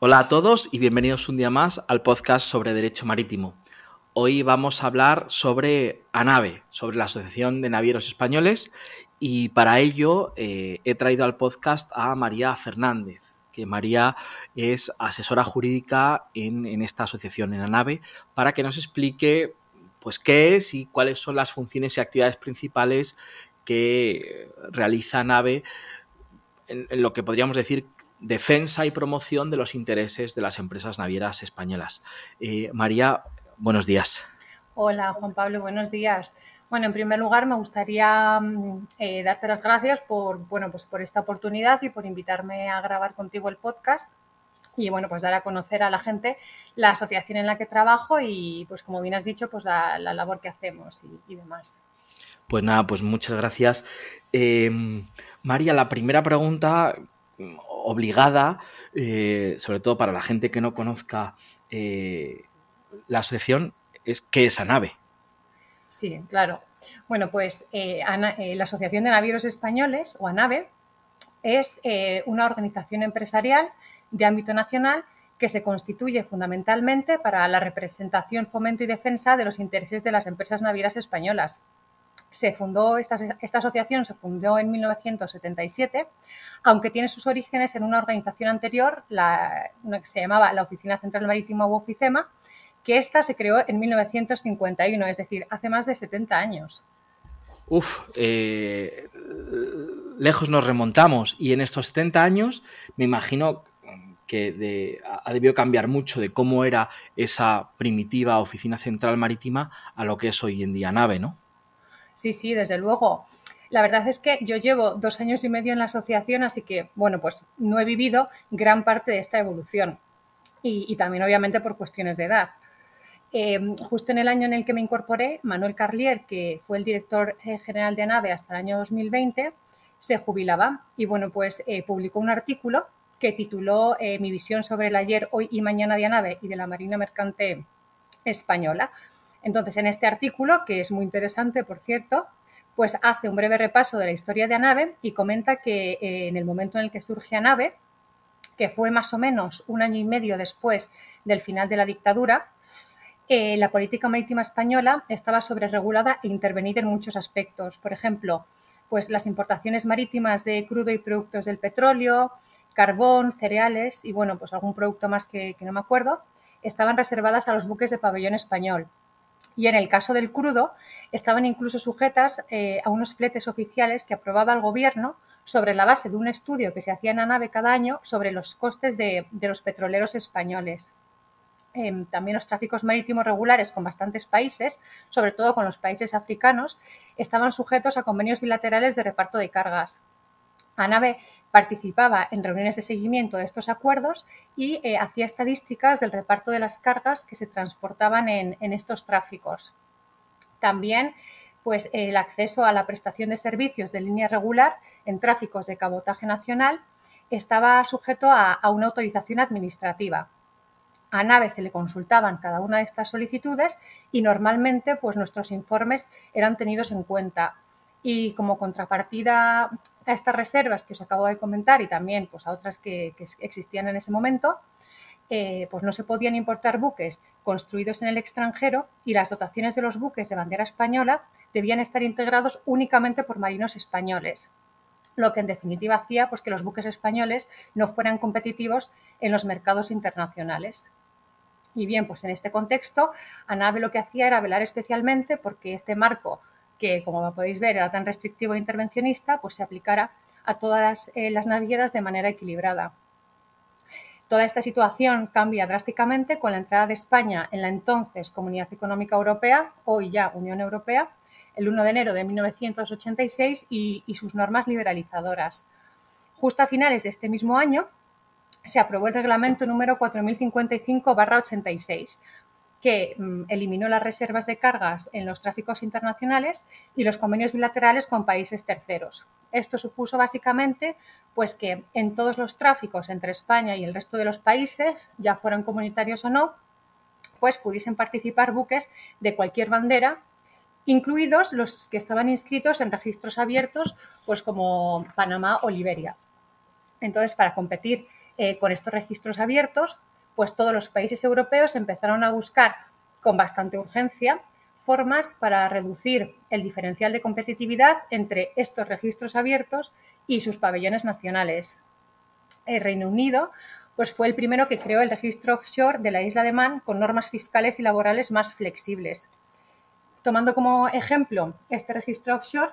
Hola a todos y bienvenidos un día más al podcast sobre Derecho Marítimo. Hoy vamos a hablar sobre ANAVE, sobre la Asociación de Navieros Españoles, y para ello eh, he traído al podcast a María Fernández que María es asesora jurídica en, esta asociación, en ANAVE, para que nos explique pues, qué es y cuáles son las funciones y actividades principales que realiza ANAVE en, lo que podríamos decir defensa y promoción de los intereses de las empresas navieras españolas. Eh, María, buenos días. Hola, Juan Pablo, buenos días. Bueno, en primer lugar me gustaría mm, eh, darte las gracias por, bueno, pues por esta oportunidad y por invitarme a grabar contigo el podcast y bueno, pues dar a conocer a la gente la asociación en la que trabajo y pues como bien has dicho, pues la, labor que hacemos y, demás. Pues nada, pues muchas gracias. Em, María, la primera pregunta mm, obligada, eh, sobre todo para la gente que no conozca eh, la asociación, es ¿qué es ANAVE? Sí, claro. Bueno, pues eh, la Asociación de Navieros Españoles, o ANAVE, es una organización empresarial de ámbito nacional que se constituye fundamentalmente para la representación, fomento y defensa de los intereses de las empresas navieras españolas. Se fundó, esta, esta asociación se fundó en 1977, aunque tiene sus orígenes en una organización anterior, la, que se llamaba la Oficina Central Marítima u Oficema, que esta se creó en 1951, es decir, hace más de 70 años. Uf, eh, lejos nos remontamos y en estos 70 años me imagino que ha debido cambiar mucho de cómo era esa primitiva oficina central marítima a lo que es hoy en día nave, ¿no? Sí, sí, desde luego. La verdad es que yo llevo dos años y medio en la asociación, así que, bueno, pues no he vivido gran parte de esta evolución. y también, obviamente, por cuestiones de edad. Em, justo en el año en el que me incorporé, Manuel Carlier, que fue el director eh, general de ANAVE hasta el año 2020, se jubilaba y bueno, pues eh, publicó un artículo que tituló eh, Mi visión sobre el ayer, hoy y mañana de ANAVE y de la Marina Mercante Española. Entonces, en este artículo, que es muy interesante, por cierto, pues hace un breve repaso de la historia de ANAVE y comenta que en el momento en el que surge ANAVE, que fue más o menos un año y medio después del final de la dictadura, eh, la política marítima española estaba sobreregulada e intervenida en muchos aspectos. Por ejemplo, pues las importaciones marítimas de crudo y productos del petróleo, carbón, cereales y bueno, pues algún producto más que, no me acuerdo, estaban reservadas a los buques de pabellón español. Y en el caso del crudo, estaban incluso sujetas eh, a unos fletes oficiales que aprobaba el gobierno sobre la base de un estudio que se hacía en la nave cada año sobre los costes de los petroleros españoles también los tráficos marítimos regulares con bastantes países, sobre todo con los países africanos, estaban sujetos a convenios bilaterales de reparto de cargas. ANAVE participaba en reuniones de seguimiento de estos acuerdos y eh, hacía estadísticas del reparto de las cargas que se transportaban en, estos tráficos. También pues, el acceso a la prestación de servicios de línea regular en tráficos de cabotaje nacional estaba sujeto a una autorización administrativa a Naves se le consultaban cada una de estas solicitudes y normalmente pues nuestros informes eran tenidos en cuenta. Y como contrapartida a estas reservas que os acabo de comentar y también pues, a otras que, existían en ese momento, eh, pues no se podían importar buques construidos en el extranjero y las dotaciones de los buques de bandera española debían estar integrados únicamente por marinos españoles, lo que en definitiva hacía pues, que los buques españoles no fueran competitivos en los mercados internacionales. Y bien, pues en este contexto, ANAVE lo que hacía era velar especialmente porque este marco, que como podéis ver era tan restrictivo e intervencionista, pues se aplicara a todas eh, las navieras de manera equilibrada. Toda esta situación cambia drásticamente con la entrada de España en la entonces Comunidad Económica Europea, hoy ya Unión Europea, el 1 de enero de 1986 y, y sus normas liberalizadoras. Justo a finales de este mismo año, se aprobó el reglamento número 4055-86, que mm, eliminó las reservas de cargas en los tráficos internacionales y los convenios bilaterales con países terceros. Esto supuso básicamente pues que en todos los tráficos entre España y el resto de los países, ya fueran comunitarios o no, pues pudiesen participar buques de cualquier bandera, incluidos los que estaban inscritos en registros abiertos, pues como Panamá o Liberia. Entonces, para competir eh, con estos registros abiertos, pues todos los países europeos empezaron a buscar con bastante urgencia formas para reducir el diferencial de competitividad entre estos registros abiertos y sus pabellones nacionales. El Reino Unido pues fue el primero que creó el registro offshore de la isla de Man con normas fiscales y laborales más flexibles. Tomando como ejemplo este registro offshore,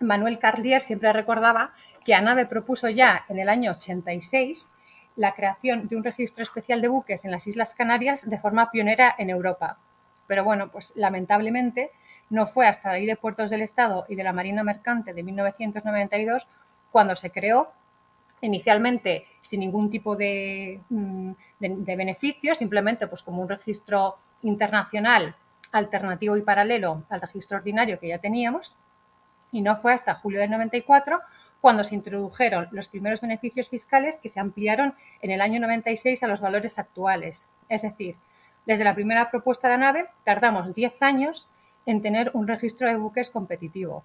Manuel Carlier siempre recordaba que ANAVE propuso ya en el año 86 la creación de un registro especial de buques en las Islas Canarias de forma pionera en Europa. Pero bueno, pues lamentablemente no fue hasta la Ley de Puertos del Estado y de la Marina Mercante de 1992 cuando se creó, inicialmente sin ningún tipo de, mm, de, beneficio, simplemente pues como un registro internacional alternativo y paralelo al registro ordinario que ya teníamos. Y no fue hasta julio del 94 cuando se introdujeron los primeros beneficios fiscales que se ampliaron en el año 96 a los valores actuales. Es decir, desde la primera propuesta de nave tardamos 10 años en tener un registro de buques competitivo.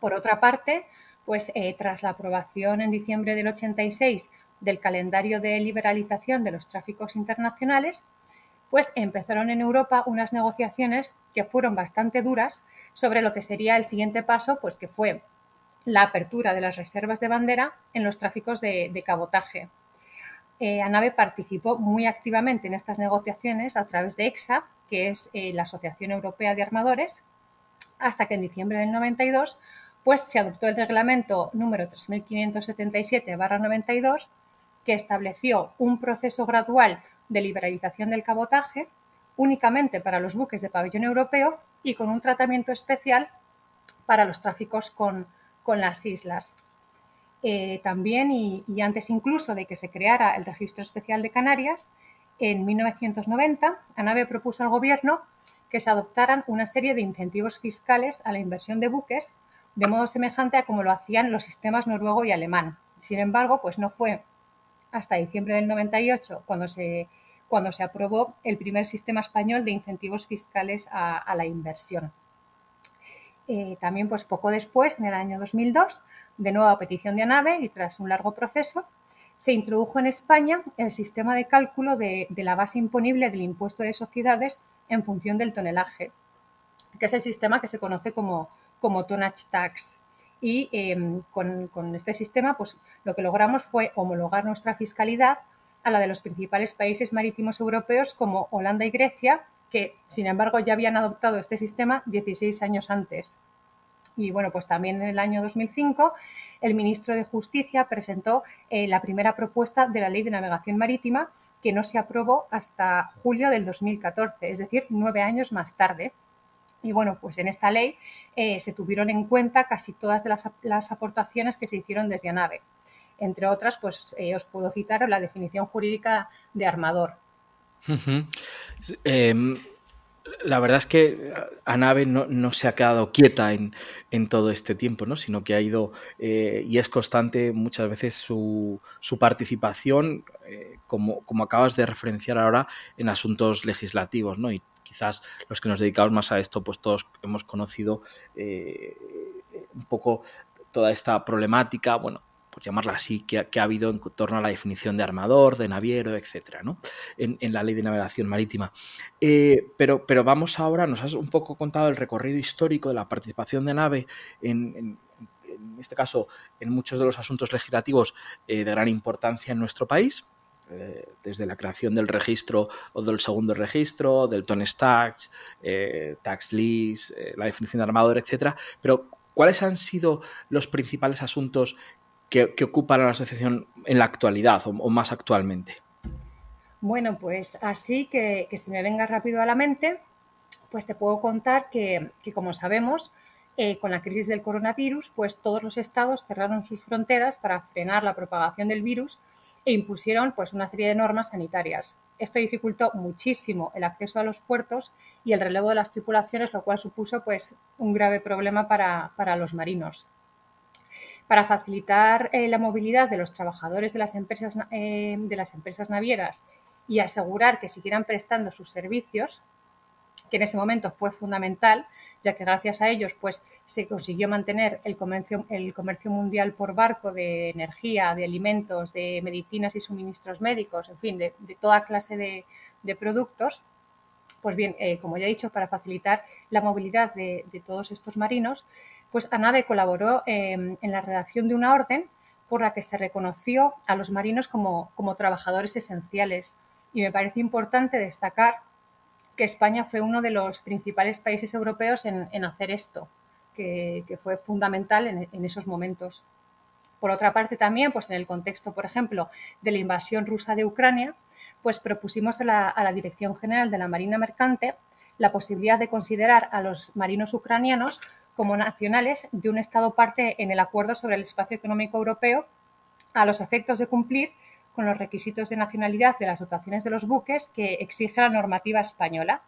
Por otra parte, pues eh, tras la aprobación en diciembre del 86 del calendario de liberalización de los tráficos internacionales, pues empezaron en Europa unas negociaciones que fueron bastante duras sobre lo que sería el siguiente paso, pues que fue la apertura de las reservas de bandera en los tráficos de, cabotaje. Eh, ANAVE participó muy activamente en estas negociaciones a través de EXA, que es eh, la Asociación Europea de Armadores, hasta que en diciembre del 92 pues, se adoptó el reglamento número 3577-92 que estableció un proceso gradual de liberalización del cabotaje únicamente para los buques de pabellón europeo y con un tratamiento especial para los tráficos con, las islas. Eh, también, y, antes incluso de que se creara el Registro Especial de Canarias, en 1990, ANAVE propuso al Gobierno que se adoptaran una serie de incentivos fiscales a la inversión de buques, de modo semejante a como lo hacían los sistemas noruego y alemán. Sin embargo, pues no fue hasta diciembre del 98 cuando se, cuando se aprobó el primer sistema español de incentivos fiscales a, la inversión. Eh, también, pues poco después, en el año 2002, de nuevo a petición de ANAVE y tras un largo proceso, se introdujo en España el sistema de cálculo de, la base imponible del impuesto de sociedades en función del tonelaje, que es el sistema que se conoce como, como tonnage tax. Y em, con, este sistema, pues lo que logramos fue homologar nuestra fiscalidad a la de los principales países marítimos europeos como Holanda y Grecia, que sin embargo ya habían adoptado este sistema 16 años antes. Y bueno, pues también en el año 2005 el ministro de Justicia presentó eh, la primera propuesta de la Ley de Navegación Marítima que no se aprobó hasta julio del 2014, es decir, nueve años más tarde. Y bueno, pues en esta ley eh, se tuvieron en cuenta casi todas las, aportaciones que se hicieron desde ANAVE. Entre otras, pues eh, os puedo citar la definición jurídica de armador la verdad es que ANAVE no, no se ha quedado quieta en, todo este tiempo, ¿no? sino que ha ido eh, y es constante muchas veces su, participación, eh, como, como, acabas de referenciar ahora, en asuntos legislativos. ¿no? Y quizás los que nos dedicamos más a esto, pues todos hemos conocido eh, un poco toda esta problemática, bueno, por llamarla así, que, ha habido en torno a la definición de armador, de naviero, etcétera, ¿no? en, la ley de navegación marítima. Eh, pero, pero vamos ahora, nos has un poco contado el recorrido histórico de la participación de nave en, este caso, en muchos de los asuntos legislativos eh, de gran importancia en nuestro país, eh, desde la creación del registro o del segundo registro, del TONES Tax, Tax Lease, la definición de armador, etcétera. Pero, ¿cuáles han sido los principales asuntos que, ocupa la asociación en la actualidad o, más actualmente? Bueno, pues así que, que se me venga rápido a la mente, pues te puedo contar que, como sabemos, eh, con la crisis del coronavirus, pues todos los estados cerraron sus fronteras para frenar la propagación del virus e impusieron pues, una serie de normas sanitarias. Esto dificultó muchísimo el acceso a los puertos y el relevo de las tripulaciones, lo cual supuso pues, un grave problema para, los marinos. Para facilitar eh, la movilidad de los trabajadores de las, empresas, eh, de las empresas navieras y asegurar que siguieran prestando sus servicios, que en ese momento fue fundamental, ya que gracias a ellos pues, se consiguió mantener el comercio, el comercio mundial por barco de energía, de alimentos, de medicinas y suministros médicos, en fin, de, toda clase de, productos. Pues bien, eh, como ya he dicho, para facilitar la movilidad de, todos estos marinos, pues ANAVE colaboró em, en la redacción de una orden por la que se reconoció a los marinos como, como trabajadores esenciales. Y me parece importante destacar que España fue uno de los principales países europeos en, hacer esto, que, fue fundamental en, esos momentos. Por otra parte, también, pues en el contexto, por ejemplo, de la invasión rusa de Ucrania, pues propusimos a la, a la Dirección General de la Marina Mercante la posibilidad de considerar a los marinos ucranianos como nacionales de un Estado parte en el Acuerdo sobre el Espacio Económico Europeo a los efectos de cumplir con los requisitos de nacionalidad de las dotaciones de los buques que exige la normativa española.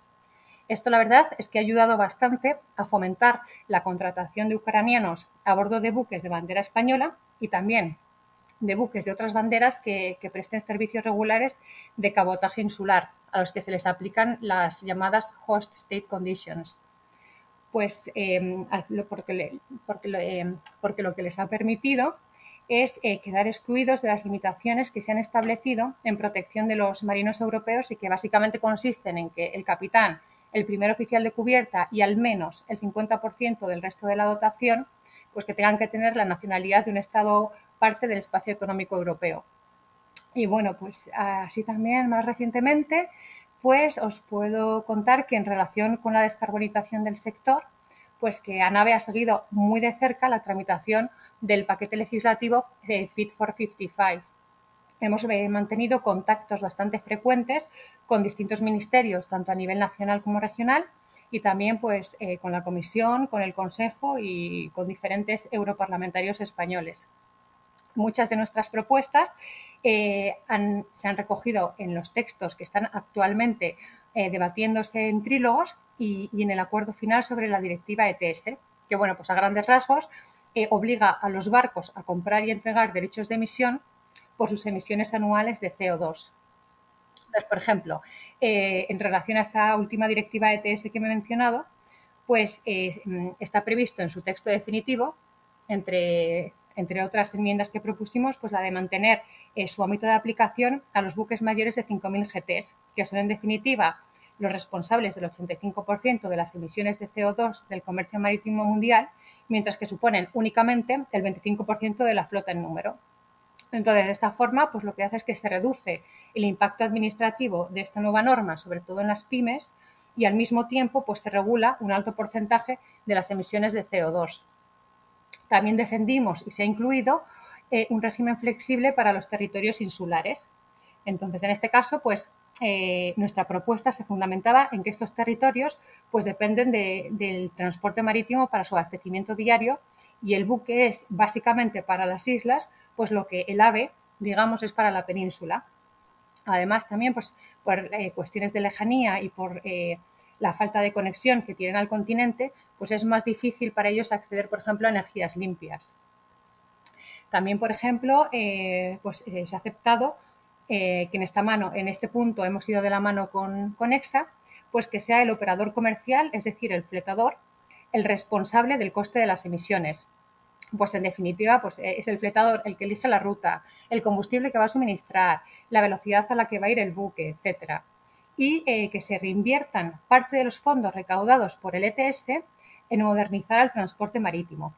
Esto, la verdad, es que ha ayudado bastante a fomentar la contratación de ucranianos a bordo de buques de bandera española y también de buques de otras banderas que, presten servicios regulares de cabotaje insular, a los que se les aplican las llamadas host state conditions. Pues eh, porque, eh, porque lo que les ha permitido es eh, quedar excluidos de las limitaciones que se han establecido en protección de los marinos europeos y que básicamente consisten en que el capitán, el primer oficial de cubierta y al menos el 50% del resto de la dotación, pues que tengan que tener la nacionalidad de un Estado parte del espacio económico europeo. Y bueno, pues así también más recientemente, pues os puedo contar que en relación con la descarbonización del sector, pues que ANAVE ha seguido muy de cerca la tramitación del paquete legislativo de Fit for 55. Hemos eh, mantenido contactos bastante frecuentes con distintos ministerios, tanto a nivel nacional como regional, y también pues, eh, con la Comisión, con el Consejo y con diferentes europarlamentarios españoles. Muchas de nuestras propuestas eh, se han recogido en los textos que están actualmente debatiéndose en trílogos y, en el acuerdo final sobre la directiva ETS, que bueno, pues a grandes rasgos obliga a los barcos a comprar y entregar derechos de emisión por sus emisiones anuales de CO2. por ejemplo, eh, en relación a esta última directiva ETS que me he mencionado, pues eh, está previsto en su texto definitivo, entre, entre, otras enmiendas que propusimos, pues la de mantener eh, su ámbito de aplicación a los buques mayores de 5.000 GTs, que son en definitiva los responsables del 85% de las emisiones de CO2 del comercio marítimo mundial mientras que suponen únicamente el 25% de la flota en número. Entonces, de esta forma, pues lo que hace es que se reduce el impacto administrativo de esta nueva norma, sobre todo en las pymes, y al mismo tiempo pues se regula un alto porcentaje de las emisiones de CO2. También defendimos y se ha incluido eh, un régimen flexible para los territorios insulares. Entonces, en este caso, pues eh, nuestra propuesta se fundamentaba en que estos territorios pues dependen del transporte marítimo para su abastecimiento diario y el buque es básicamente para las islas, pues lo que el AVE, digamos, es para la península. Además, también pues, por eh, cuestiones de lejanía y por la falta de conexión que tienen al continente, pues es más difícil para ellos acceder, por ejemplo, a energías limpias. También, por ejemplo, pues, se ha aceptado eh, que en esta mano, en este punto hemos ido de la mano con, EXA, pues que sea el operador comercial, es decir, el fletador, el responsable del coste de las emisiones. Pues en definitiva, pues eh, es el fletador el que elige la ruta, el combustible que va a suministrar, la velocidad a la que va a ir el buque, etcétera. Y eh, que se reinviertan parte de los fondos recaudados por el ETS en modernizar el transporte marítimo.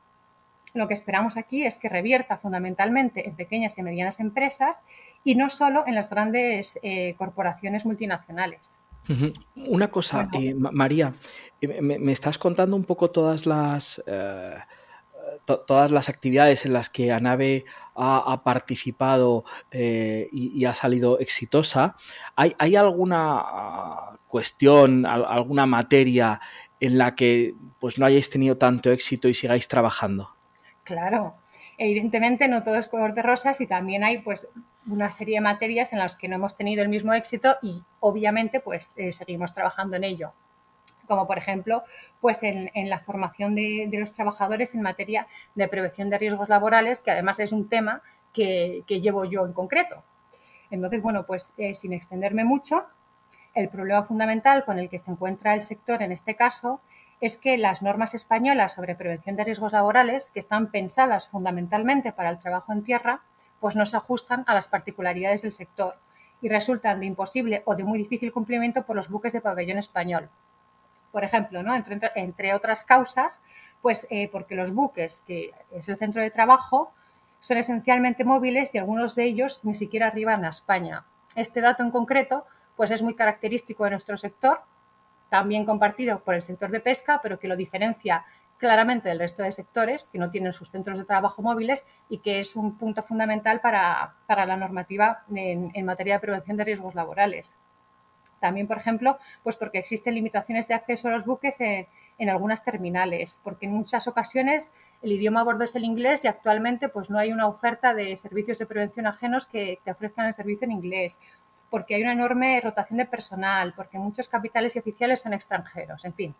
Lo que esperamos aquí es que revierta fundamentalmente en pequeñas y medianas empresas y no solo en las grandes eh, corporaciones multinacionales. Una cosa, eh, María, eh, me, estás contando un poco todas las, todas las actividades en las que ANAVE ha, participado y, ha salido exitosa. ¿Hay, ¿Hay, alguna cuestión, alguna materia en la que pues, no hayáis tenido tanto éxito y sigáis trabajando? Claro, evidentemente no todo es color de rosas y también hay pues una serie de materias en las que no hemos tenido el mismo éxito y obviamente pues eh, seguimos trabajando en ello como por ejemplo pues en, la formación de, los trabajadores en materia de prevención de riesgos laborales, que además es un tema que, llevo yo en concreto. Entonces, bueno, pues eh, sin extenderme mucho, el problema fundamental con el que se encuentra el sector en este caso es que las normas españolas sobre prevención de riesgos laborales, que están pensadas fundamentalmente para el trabajo en tierra, pues no se ajustan a las particularidades del sector y resultan de imposible o de muy difícil cumplimiento por los buques de pabellón español por ejemplo, ¿no? entre, otras causas, pues eh, porque los buques, que es el centro de trabajo, son esencialmente móviles y algunos de ellos ni siquiera arriban a España. Este dato en concreto pues es muy característico de nuestro sector, también compartido por el sector de pesca, pero que lo diferencia claramente del resto de sectores que no tienen sus centros de trabajo móviles y que es un punto fundamental para, la normativa en materia de prevención de riesgos laborales. También, por ejemplo, pues porque existen limitaciones de acceso a los buques en, algunas terminales, porque en muchas ocasiones el idioma a bordo es el inglés y actualmente pues no hay una oferta de servicios de prevención ajenos que, ofrezcan el servicio en inglés, porque hay una enorme rotación de personal, porque muchos capitales y oficiales son extranjeros, en fin.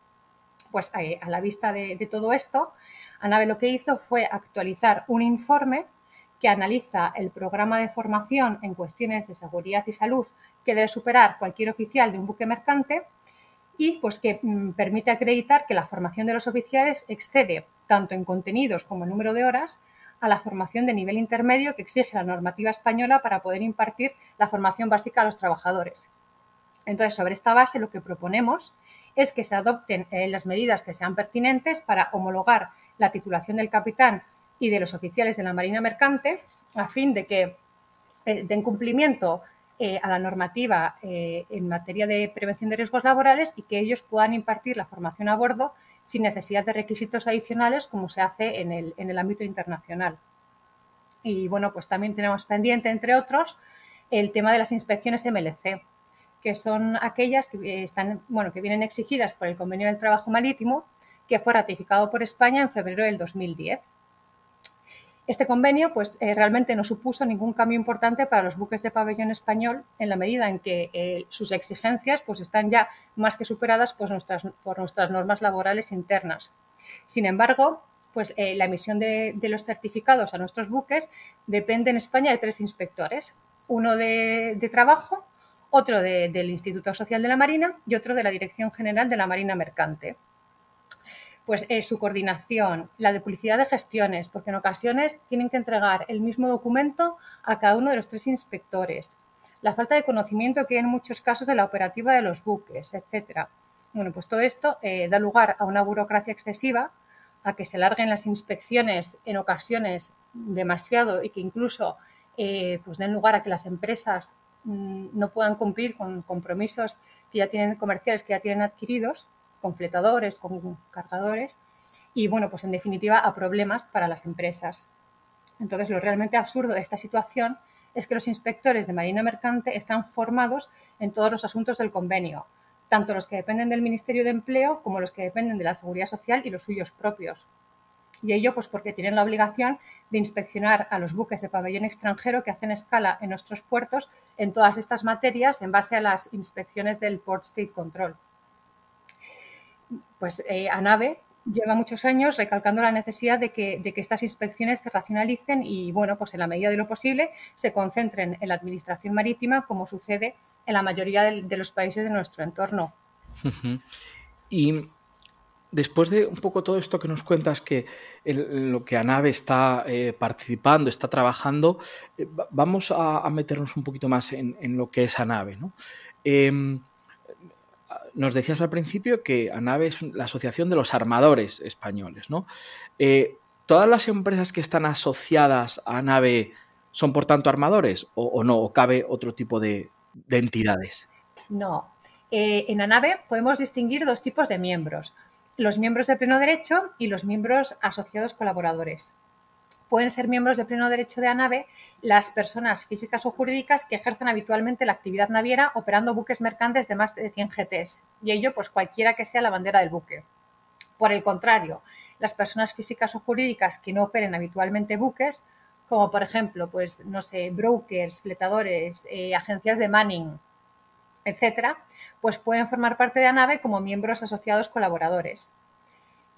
Pues eh, a la vista de, todo esto, ANAVE lo que hizo fue actualizar un informe que analiza el programa de formación en cuestiones de seguridad y salud que debe superar cualquier oficial de un buque mercante y pues que mm, permite acreditar que la formación de los oficiales excede tanto en contenidos como en número de horas a la formación de nivel intermedio que exige la normativa española para poder impartir la formación básica a los trabajadores. Entonces, sobre esta base, lo que proponemos es que se adopten eh, las medidas que sean pertinentes para homologar la titulación del capitán y de los oficiales de la Marina Mercante a fin de que eh, den cumplimiento eh, a la normativa eh, en materia de prevención de riesgos laborales y que ellos puedan impartir la formación a bordo sin necesidad de requisitos adicionales como se hace en el, en el ámbito internacional. Y bueno, pues también tenemos pendiente, entre otros, el tema de las inspecciones MLC, que son aquellas que, están, bueno, que vienen exigidas por el Convenio del Trabajo Marítimo, que fue ratificado por España en febrero del 2010. Este convenio pues, eh, realmente no supuso ningún cambio importante para los buques de pabellón español en la medida en que eh, sus exigencias pues, están ya más que superadas pues, nuestras, por nuestras normas laborales internas. Sin embargo, pues, eh, la emisión de, los certificados a nuestros buques depende en España de tres inspectores, uno de, trabajo, otro del Instituto Social de la Marina y otro de la Dirección General de la Marina Mercante pues eh, su coordinación, la de publicidad de gestiones, porque en ocasiones tienen que entregar el mismo documento a cada uno de los tres inspectores, la falta de conocimiento que hay en muchos casos de la operativa de los buques, etcétera. Bueno, pues todo esto eh, da lugar a una burocracia excesiva, a que se larguen las inspecciones en ocasiones demasiado y que incluso eh, pues den lugar a que las empresas mm, no puedan cumplir con compromisos que ya tienen comerciales que ya tienen adquiridos con fletadores, con cargadores y, bueno, pues en definitiva a problemas para las empresas. Entonces, lo realmente absurdo de esta situación es que los inspectores de Marina Mercante están formados en todos los asuntos del convenio, tanto los que dependen del Ministerio de Empleo como los que dependen de la Seguridad Social y los suyos propios. Y ello pues porque tienen la obligación de inspeccionar a los buques de pabellón extranjero que hacen escala en nuestros puertos en todas estas materias en base a las inspecciones del Port State Control pues eh, ANAVE lleva muchos años recalcando la necesidad de que, estas inspecciones se racionalicen y, bueno, pues en la medida de lo posible se concentren en la administración marítima, como sucede en la mayoría de, los países de nuestro entorno. Y después de un poco todo esto que nos cuentas, que lo que ANAVE está eh, participando, está trabajando, eh, vamos a, meternos un poquito más en, lo que es ANAVE. ¿no? Nos decías al principio que ANAVE es la Asociación de los Armadores Españoles, ¿no? Eh, ¿Todas las empresas que están asociadas a ANAVE son, por tanto, armadores o, no? ¿O cabe otro tipo de, entidades? No. Eh, en ANAVE podemos distinguir dos tipos de miembros. Los miembros de pleno derecho y los miembros asociados colaboradores pueden ser miembros de pleno derecho de ANAVE las personas físicas o jurídicas que ejercen habitualmente la actividad naviera operando buques mercantes de más de 100 GTs, y ello pues cualquiera que sea la bandera del buque. Por el contrario, las personas físicas o jurídicas que no operen habitualmente buques como por ejemplo, pues, no sé, brokers, fletadores, eh, agencias de manning, etcétera, pues pueden formar parte de ANAVE como miembros asociados colaboradores.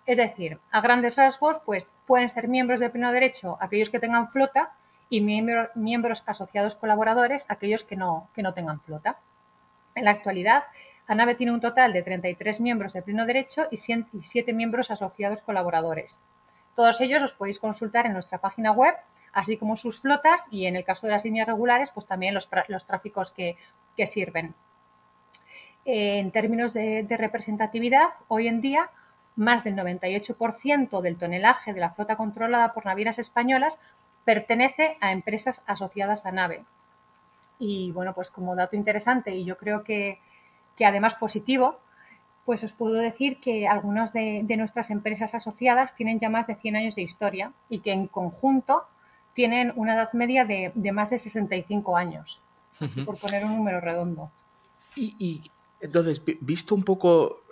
Es decir, a grandes rasgos, pues pueden ser miembros de pleno derecho aquellos que tengan flota y miembros asociados colaboradores aquellos que no, que no tengan flota. En la actualidad, ANAVE tiene un total de 33 miembros de pleno derecho y 7 miembros asociados colaboradores. Todos ellos los podéis consultar en nuestra página web, así como sus flotas y en el caso de las líneas regulares, pues también los, tráficos que, sirven. En términos de representatividad, hoy en día más del 98% del tonelaje de la flota controlada por navieras españolas pertenece a empresas asociadas a nave. Y bueno, pues como dato interesante y yo creo que, además positivo, pues os puedo decir que algunas de, nuestras empresas asociadas tienen ya más de 100 años de historia y que en conjunto tienen una edad media de, más de 65 años, por poner un número redondo. Y, entonces, visto un poco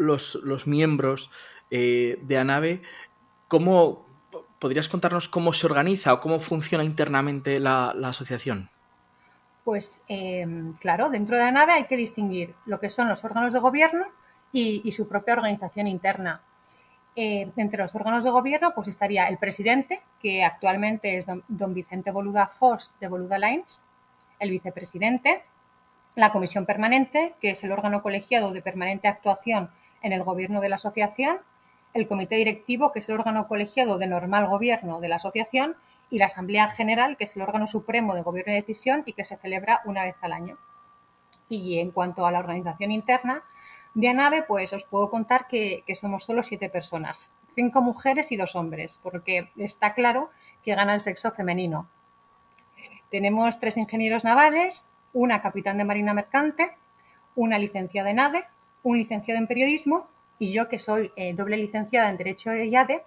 los, miembros eh, de ANAVE, ¿cómo, ¿podrías contarnos cómo se organiza o cómo funciona internamente la, asociación? Pues em, claro, dentro de la nave hay que distinguir lo que son los órganos de gobierno y, su propia organización interna. Eh, entre los órganos de gobierno pues estaría el presidente, que actualmente es don, Vicente Boluda Foss de Boluda Lines, el vicepresidente, la comisión permanente, que es el órgano colegiado de permanente actuación en el gobierno de la asociación, el comité directivo, que es el órgano colegiado de normal gobierno de la asociación, y la Asamblea General, que es el órgano supremo de gobierno y decisión y que se celebra una vez al año. Y en cuanto a la organización interna de ANAVE, pues os puedo contar que, somos solo siete personas, cinco mujeres y dos hombres, porque está claro que gana el sexo femenino. Tenemos tres ingenieros navales, una capitán de marina mercante, una licenciada de nave, un licenciado en periodismo y yo que soy eh, doble licenciada en Derecho de IADE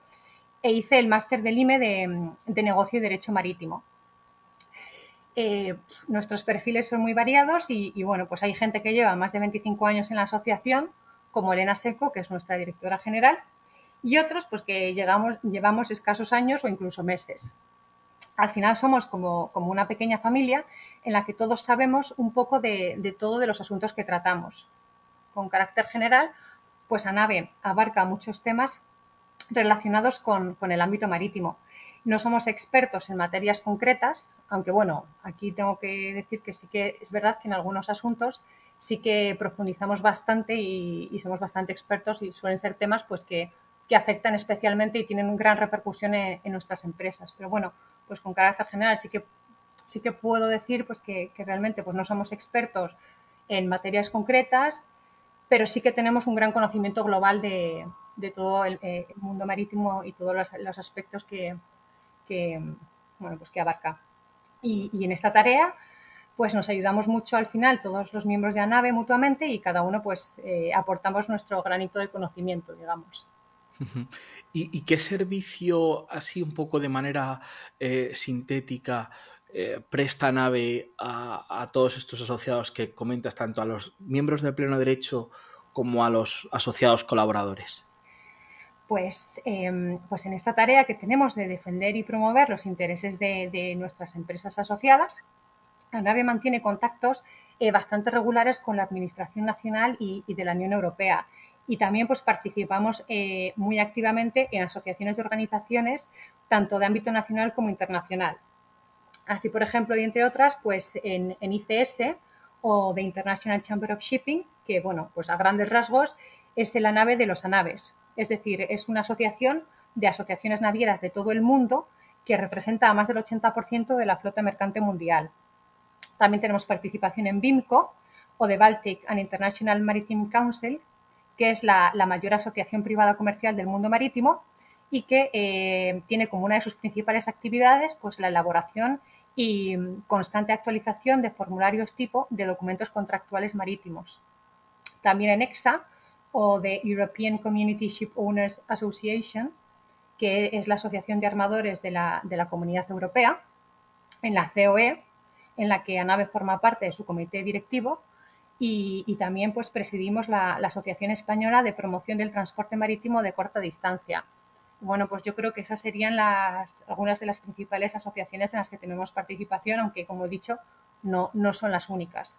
e hice el máster del IME de, Negocio y Derecho Marítimo. Eh, nuestros perfiles son muy variados y, bueno, pues hay gente que lleva más de 25 años en la asociación, como Elena Seco, que es nuestra directora general, y otros pues que llegamos, llevamos escasos años o incluso meses. Al final somos como, una pequeña familia en la que todos sabemos un poco de, de todo de los asuntos que tratamos. Con carácter general, pues ANAVE abarca muchos temas relacionados con, el ámbito marítimo. No somos expertos en materias concretas, aunque bueno, aquí tengo que decir que sí que es verdad que en algunos asuntos sí que profundizamos bastante y, somos bastante expertos y suelen ser temas pues que, afectan especialmente y tienen gran repercusión en, nuestras empresas. Pero bueno, pues con carácter general sí que, sí que puedo decir pues que, que realmente pues no somos expertos en materias concretas pero sí que tenemos un gran conocimiento global de, todo eh, el, mundo marítimo y todos los, aspectos que, bueno, pues que abarca. Y, en esta tarea, pues nos ayudamos mucho al final todos los miembros de la nave mutuamente y cada uno pues eh, aportamos nuestro granito de conocimiento, digamos. ¿Y, qué servicio, así un poco de manera eh, sintética, presta nave a, todos estos asociados que comentas, tanto a los miembros de pleno derecho como a los asociados colaboradores? Pues, em, pues en esta tarea que tenemos de defender y promover los intereses de, nuestras empresas asociadas, ANAVE mantiene contactos eh, bastante regulares con la Administración Nacional y, de la Unión Europea. Y también pues, participamos eh, muy activamente en asociaciones de organizaciones, tanto de ámbito nacional como internacional. Así, por ejemplo, y entre otras, pues en, en ICS o The International Chamber of Shipping, que, bueno, pues a grandes rasgos es la nave de los ANAVES. Es decir, es una asociación de asociaciones navieras de todo el mundo que representa a más del 80% de la flota mercante mundial. También tenemos participación en BIMCO o The Baltic and International Maritime Council, que es la, mayor asociación privada comercial del mundo marítimo y que eh, tiene como una de sus principales actividades pues, la elaboración y constante actualización de formularios tipo de documentos contractuales marítimos. También en EXA o de European Community Ship Owners Association, que es la Asociación de Armadores de la, Comunidad Europea, en la COE, en la que ANAVE forma parte de su comité directivo, y, también pues presidimos la, Asociación Española de Promoción del Transporte Marítimo de Corta Distancia, Bueno, pues yo creo que esas serían algunas de las principales asociaciones en las que tenemos participación, aunque como he dicho, no, no son las únicas.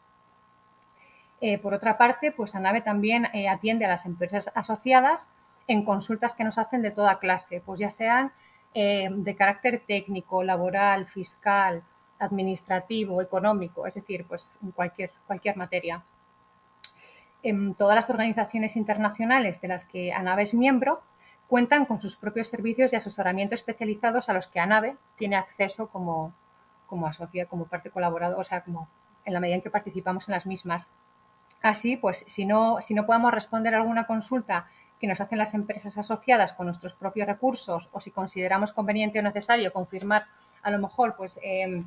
Eh, por otra parte, pues ANAVE también eh, atiende a las empresas asociadas en consultas que nos hacen de toda clase, pues ya sean eh, de carácter técnico, laboral, fiscal, administrativo, económico, es decir, pues en cualquier, cualquier materia. En todas las organizaciones internacionales de las que ANAVE es miembro cuentan con sus propios servicios de asesoramiento especializados a los que ANAVE tiene acceso como, como como parte colaboradora, o sea, como en la medida en que participamos en las mismas. Así, pues, si no, si no podemos responder a alguna consulta que nos hacen las empresas asociadas con nuestros propios recursos o si consideramos conveniente o necesario confirmar a lo mejor pues, em,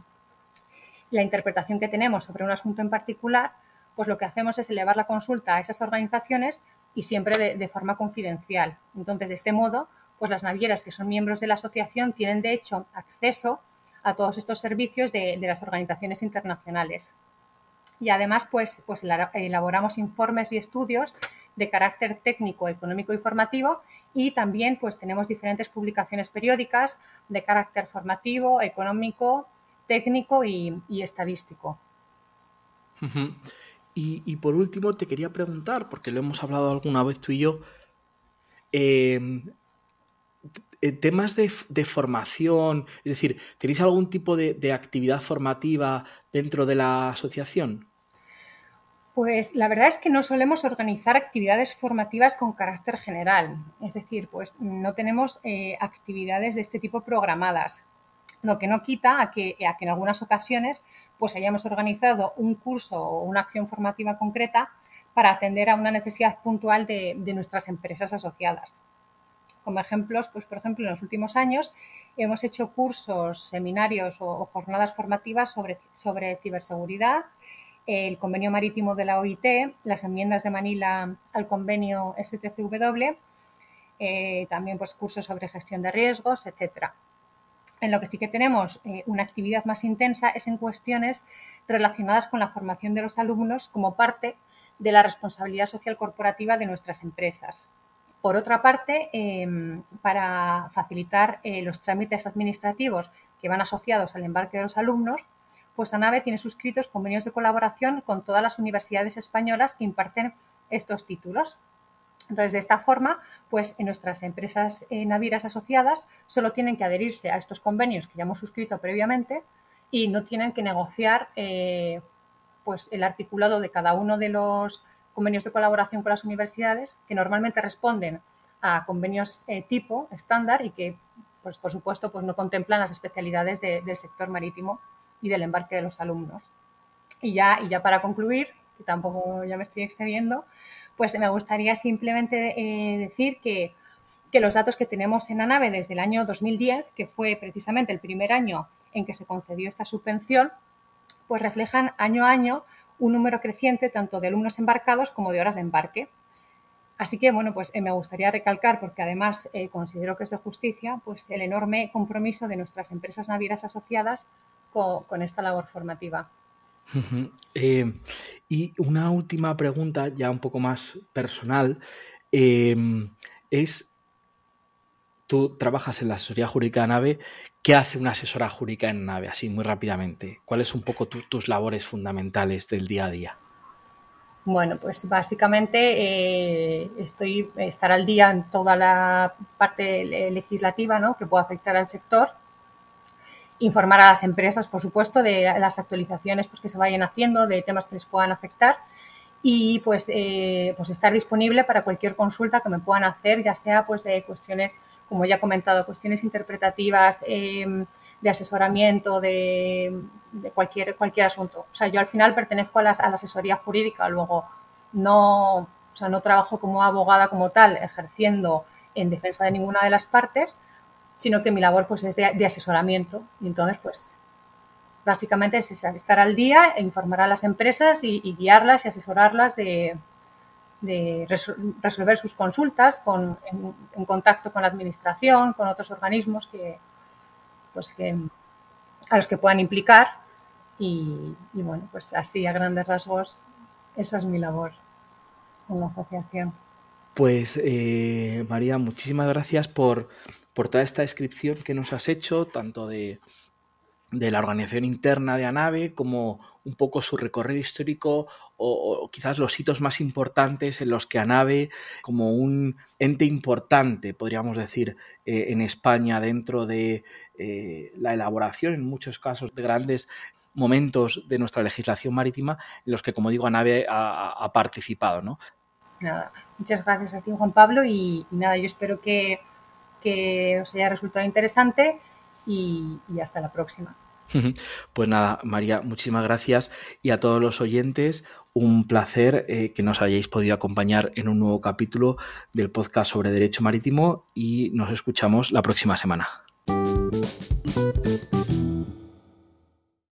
la interpretación que tenemos sobre un asunto en particular, pues lo que hacemos es elevar la consulta a esas organizaciones y siempre de, forma confidencial. Entonces, de este modo, pues las navieras que son miembros de la asociación tienen de hecho acceso a todos estos servicios de, las organizaciones internacionales. Y además, pues, pues elaboramos informes y estudios de carácter técnico, económico y formativo y también pues tenemos diferentes publicaciones periódicas de carácter formativo, económico, técnico y, estadístico. Y, por último, te quería preguntar, porque lo hemos hablado alguna vez tú y yo, em, temas de, formación, es decir, ¿tenéis algún tipo de actividad formativa dentro de la asociación? Pues la verdad es que no solemos organizar actividades formativas con carácter general, es decir, pues no tenemos eh, actividades de este tipo programadas, lo que no quita a que, en algunas ocasiones pues hayamos organizado un curso o una acción formativa concreta para atender a una necesidad puntual de, nuestras empresas asociadas. Como ejemplos, pues por ejemplo, en los últimos años hemos hecho cursos, seminarios o, jornadas formativas sobre, sobre ciberseguridad, el convenio marítimo de la OIT, las enmiendas de Manila al convenio STCW, eh, también pues, cursos sobre gestión de riesgos, etcétera. En lo que sí que tenemos eh, una actividad más intensa es en cuestiones relacionadas con la formación de los alumnos como parte de la responsabilidad social corporativa de nuestras empresas. Por otra parte, em, para facilitar eh, los trámites administrativos que van asociados al embarque de los alumnos, pues ANAVE tiene suscritos convenios de colaboración con todas las universidades españolas que imparten estos títulos. Entonces, de esta forma, pues nuestras empresas eh, navieras asociadas solo tienen que adherirse a estos convenios que ya hemos suscrito previamente y no tienen que negociar eh, pues el articulado de cada uno de los convenios de colaboración con las universidades, que normalmente responden a convenios eh, tipo estándar y que, pues por supuesto, pues no contemplan las especialidades del sector marítimo y del embarque de los alumnos. Y ya, y ya para concluir, que tampoco ya me estoy excediendo, pues me gustaría simplemente eh, decir que, que, los datos que tenemos en la nave desde el año 2010, que fue precisamente el primer año en que se concedió esta subvención, pues reflejan año a año un número creciente tanto de alumnos embarcados como de horas de embarque. Así que, bueno, pues eh, me gustaría recalcar, porque además eh, considero que es de justicia, pues el enorme compromiso de nuestras empresas navieras asociadas con, esta labor formativa. Eh, y una última pregunta, ya un poco más personal, em, es, tú trabajas en la asesoría jurídica de NAVE, ¿qué hace una asesora jurídica en NAVE? Así, muy rápidamente. ¿Cuáles son un poco tus labores fundamentales del día a día? Bueno, pues básicamente eh, estoy estar al día en toda la parte legislativa ¿no? que pueda afectar al sector informar a las empresas, por supuesto, de las actualizaciones pues, que se vayan haciendo, de temas que les puedan afectar y pues, eh, pues estar disponible para cualquier consulta que me puedan hacer, ya sea pues de cuestiones, como ya he comentado, cuestiones interpretativas, em, de asesoramiento, de, cualquier, cualquier asunto. O sea, yo al final pertenezco a, a la asesoría jurídica, luego no, o sea, no trabajo como abogada como tal, ejerciendo en defensa de ninguna de las partes, sino que mi labor pues es de, asesoramiento. Y entonces, pues, básicamente es estar al día e informar a las empresas y, guiarlas y asesorarlas de, resolver sus consultas con, en, contacto con la administración, con otros organismos que, pues que, a los que puedan implicar. Y, bueno, pues así a grandes rasgos, esa es mi labor en la asociación. Pues eh, María, muchísimas gracias por, por toda esta descripción que nos has hecho, tanto de, de la organización interna de ANAVE, como un poco su recorrido histórico o, quizás los hitos más importantes en los que ANAVE, como un ente importante, podríamos decir, eh, en España dentro de eh, la elaboración, en muchos casos, de grandes momentos de nuestra legislación marítima en los que, como digo, ANAVE ha, participado. ¿no? Nada, muchas gracias a ti, Juan Pablo, y, nada, yo espero que, que os haya resultado interesante y, hasta la próxima. Pues nada, María, muchísimas gracias y a todos los oyentes, un placer eh, que nos hayáis podido acompañar en un nuevo capítulo del podcast sobre Derecho Marítimo y nos escuchamos la próxima semana.